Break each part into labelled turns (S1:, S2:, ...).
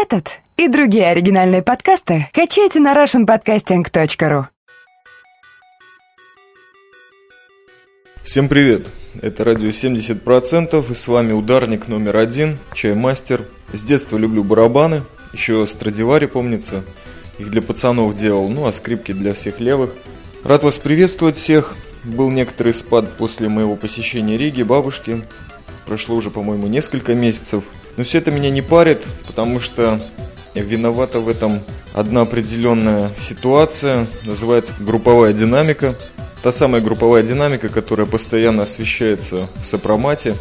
S1: Этот и другие оригинальные подкасты качайте на russianpodcasting.ru
S2: Всем привет! Это радио 70% и с вами ударник номер один, чаймастер. С детства люблю барабаны, еще Страдивари помнится. Их для пацанов делал, ну а скрипки для всех левых. Рад вас приветствовать всех. Был некоторый спад после моего посещения Риги, бабушки. Прошло уже, по-моему, несколько месяцев. Но все это меня не парит, потому что виновата в этом одна определенная ситуация, называется групповая динамика. Та самая групповая динамика, которая постоянно освещается в сопромате,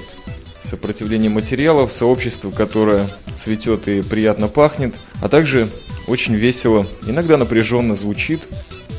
S2: сопротивление материалов, сообщество, которое цветет и приятно пахнет, а также очень весело, иногда напряженно звучит.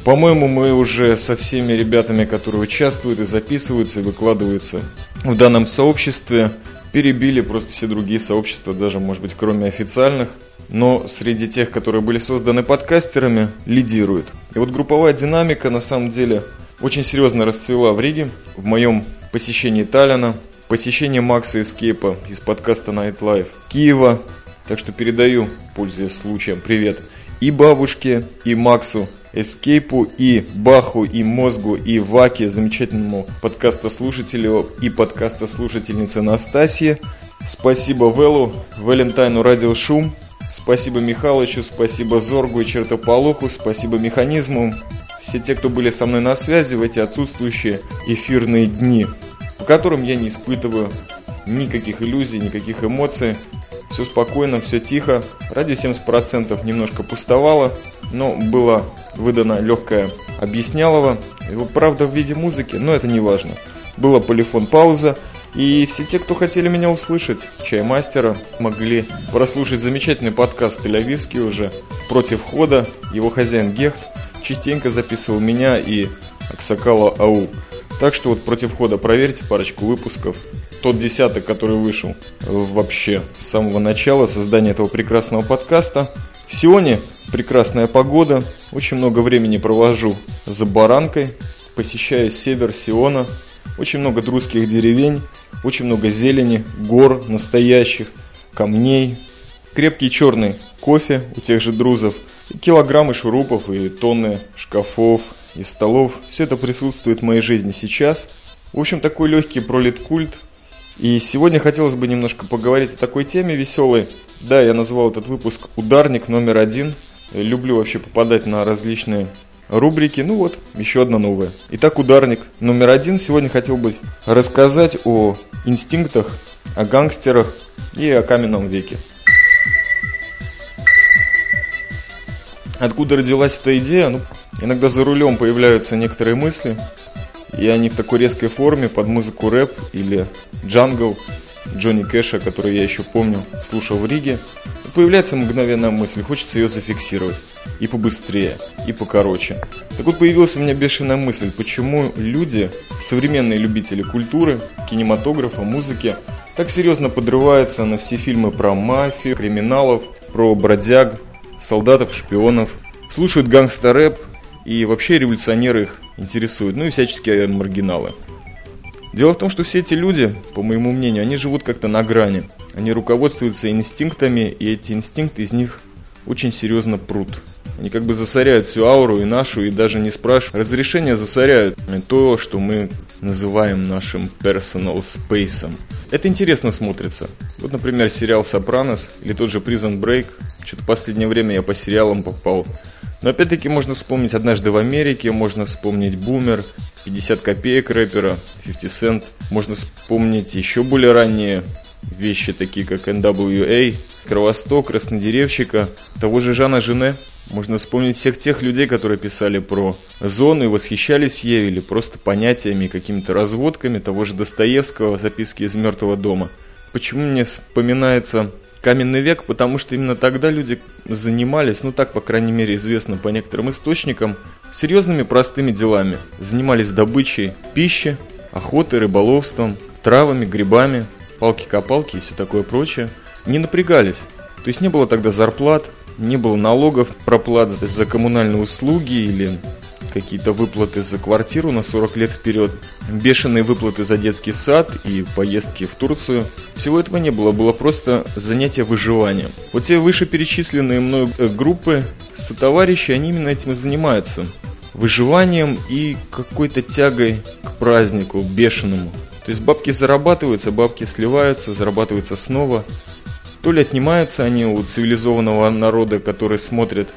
S2: По-моему, мы уже со всеми ребятами, которые участвуют и записываются, и выкладываются в данном сообществе, перебили просто все другие сообщества, даже, может быть, кроме официальных. Но среди тех, которые были созданы подкастерами, лидирует. И вот групповая динамика, на самом деле, очень серьезно расцвела в Риге. В моем посещении Таллина, посещении Макса Эскейпа из подкаста Night Life Киева. Так что передаю, пользуясь случаем, привет и бабушке, и Максу Эскейпу, и Баху, и Мозгу, и Ваке, замечательному подкастослушателю и подкастослушательнице Настасье. Спасибо Велу, Валентайну Радио Шум, спасибо Михалычу, спасибо Зоргу и Чертополоху, спасибо Механизму, все те, кто были со мной на связи в эти отсутствующие эфирные дни, по которым я не испытываю никаких иллюзий, никаких эмоций. Все спокойно, все тихо. Радио 70% немножко пустовало, но было выдано легкое объяснялово. Правда, в виде музыки, но это не важно. Была полифон пауза, и все те, кто хотели меня услышать, чаймастера, могли прослушать замечательный подкаст Тель-Авивский уже «Против хода». Его хозяин Гехт частенько записывал меня и Аксакала Ау. Так что вот против хода проверьте парочку выпусков. Тот десяток, который вышел вообще с самого начала создания этого прекрасного подкаста. В Сионе прекрасная погода. Очень много времени провожу за баранкой, посещая север Сиона. Очень много друзских деревень, очень много зелени, гор настоящих, камней. Крепкий черный кофе у тех же друзов. Килограммы шурупов и тонны шкафов, из столов. Все это присутствует в моей жизни сейчас. В общем, такой легкий пролет-культ. И сегодня хотелось бы немножко поговорить о такой теме веселой. Да, я назвал этот выпуск «Ударник номер один». Люблю вообще попадать на различные рубрики. Ну вот, еще одна новая. Итак, ударник номер один. Сегодня хотел бы рассказать о инстинктах, о гангстерах и о каменном веке. Откуда родилась эта идея? Ну, иногда за рулем появляются некоторые мысли, и они в такой резкой форме под музыку рэп или джангл Джонни Кэша, который я еще помню, слушал в Риге. Появляется мгновенная мысль, хочется ее зафиксировать. И побыстрее, и покороче. Так вот появилась у меня бешеная мысль, почему люди, современные любители культуры, кинематографа, музыки, так серьезно подрываются на все фильмы про мафию, криминалов, про бродяг, солдатов, шпионов, слушают гангстер-рэп и вообще революционеры их интересуют, ну и всяческие маргиналы. Дело в том, что все эти люди, по моему мнению, они живут как-то на грани. Они руководствуются инстинктами, и эти инстинкты из них очень серьезно прут. Они как бы засоряют всю ауру и нашу, и даже не спрашивают разрешения, засоряют то, что мы называем нашим personal space. Это интересно смотрится. Вот, например, сериал «Сопранос» или тот же «Prison Break». Что-то в последнее время я по сериалам попал. Но опять-таки можно вспомнить «Однажды в Америке», можно вспомнить «Бумер», 50 копеек рэпера, 50 Cent. Можно вспомнить еще более ранние вещи, такие как NWA, Кровосток, Краснодеревщика, того же Жана Жене. Можно вспомнить всех тех людей, которые писали про зону и восхищались ею, или просто понятиями, какими-то разводками того же Достоевского, записки из мертвого дома. Почему мне вспоминается каменный век? Потому что именно тогда люди занимались, ну так, по крайней мере, известно по некоторым источникам, серьезными простыми делами. Занимались добычей пищи, охотой, рыболовством, травами, грибами, палки-копалки и все такое прочее. Не напрягались. То есть не было тогда зарплат, не было налогов, проплат за коммунальные услуги или какие-то выплаты за квартиру на 40 лет вперед, бешеные выплаты за детский сад и поездки в Турцию. Всего этого не было, было просто занятие выживанием. Вот те вышеперечисленные мною э, группы сотоварищи, они именно этим и занимаются. Выживанием и какой-то тягой к празднику, бешеному. То есть бабки зарабатываются, бабки сливаются, зарабатываются снова. То ли отнимаются они у цивилизованного народа, который смотрит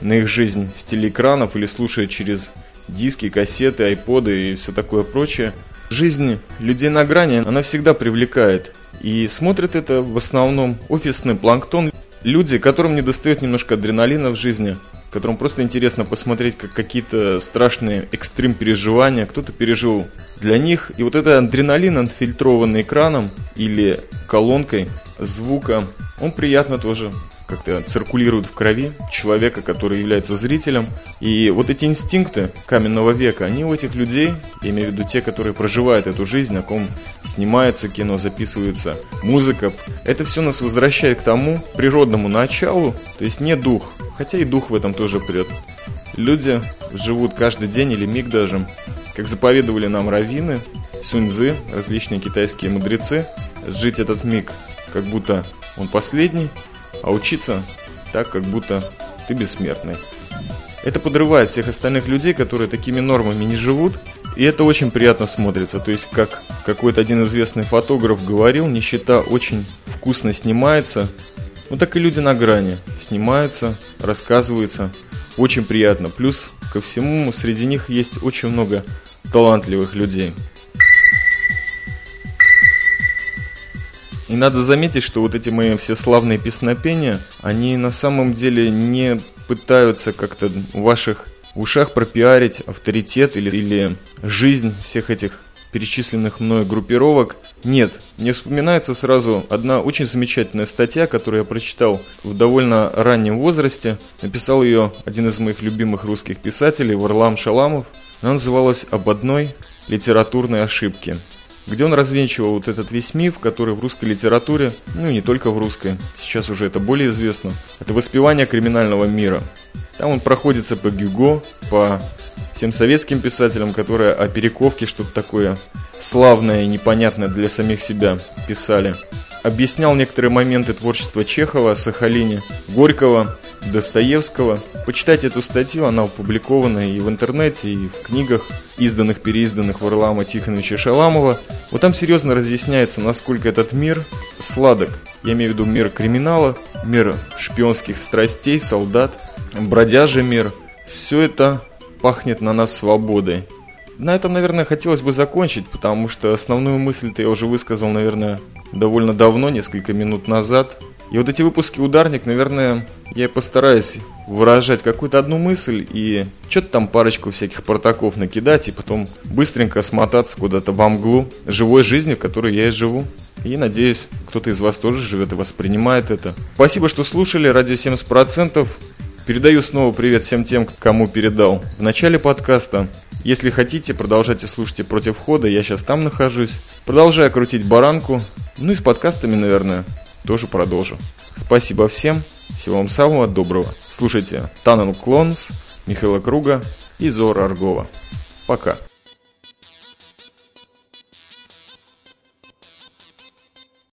S2: на их жизнь с телеэкранов или слушает через диски, кассеты, айподы и все такое прочее. Жизнь людей на грани, она всегда привлекает. И смотрят это в основном офисный планктон. Люди, которым не достает немножко адреналина в жизни, которым просто интересно посмотреть, как какие-то страшные экстрим переживания кто-то пережил для них. И вот этот адреналин, отфильтрованный экраном или колонкой звука, он приятно тоже как-то циркулируют в крови человека, который является зрителем. И вот эти инстинкты каменного века, они у этих людей, я имею в виду те, которые проживают эту жизнь, на ком снимается кино, записывается музыка, это все нас возвращает к тому природному началу, то есть не дух, хотя и дух в этом тоже прет. Люди живут каждый день или миг даже, как заповедовали нам раввины, суньзы, различные китайские мудрецы, жить этот миг, как будто он последний, а учиться так, как будто ты бессмертный. Это подрывает всех остальных людей, которые такими нормами не живут, и это очень приятно смотрится. То есть, как какой-то один известный фотограф говорил, нищета очень вкусно снимается. Ну так и люди на грани. Снимаются, рассказываются. Очень приятно. Плюс ко всему среди них есть очень много талантливых людей. И надо заметить, что вот эти мои все славные песнопения, они на самом деле не пытаются как-то в ваших ушах пропиарить авторитет или, или жизнь всех этих перечисленных мной группировок. Нет, мне вспоминается сразу одна очень замечательная статья, которую я прочитал в довольно раннем возрасте. Написал ее один из моих любимых русских писателей, Варлам Шаламов. Она называлась «Об одной литературной ошибке» где он развенчивал вот этот весь миф, который в русской литературе, ну и не только в русской, сейчас уже это более известно, это воспевание криминального мира. Там он проходится по Гюго, по всем советским писателям, которые о перековке что-то такое славное и непонятное для самих себя писали. Объяснял некоторые моменты творчества Чехова, Сахалине, Горького, Достоевского. Почитайте эту статью, она опубликована и в интернете, и в книгах, изданных, переизданных Варлама Тихоновича Шаламова. Вот там серьезно разъясняется, насколько этот мир сладок. Я имею в виду мир криминала, мир шпионских страстей, солдат, бродяжий мир. Все это пахнет на нас свободой. На этом, наверное, хотелось бы закончить, потому что основную мысль-то я уже высказал, наверное, довольно давно, несколько минут назад. И вот эти выпуски «Ударник», наверное, я постараюсь выражать какую-то одну мысль и что-то там парочку всяких протоков накидать и потом быстренько смотаться куда-то во мглу живой жизни, в которой я и живу. И надеюсь, кто-то из вас тоже живет и воспринимает это. Спасибо, что слушали. Радио 70%. Передаю снова привет всем тем, кому передал в начале подкаста. Если хотите, продолжайте слушать и против хода, я сейчас там нахожусь. Продолжаю крутить баранку. Ну и с подкастами, наверное тоже продолжу. Спасибо всем, всего вам самого доброго. Слушайте Танан Клонс, Михаила Круга и Зора Аргова. Пока.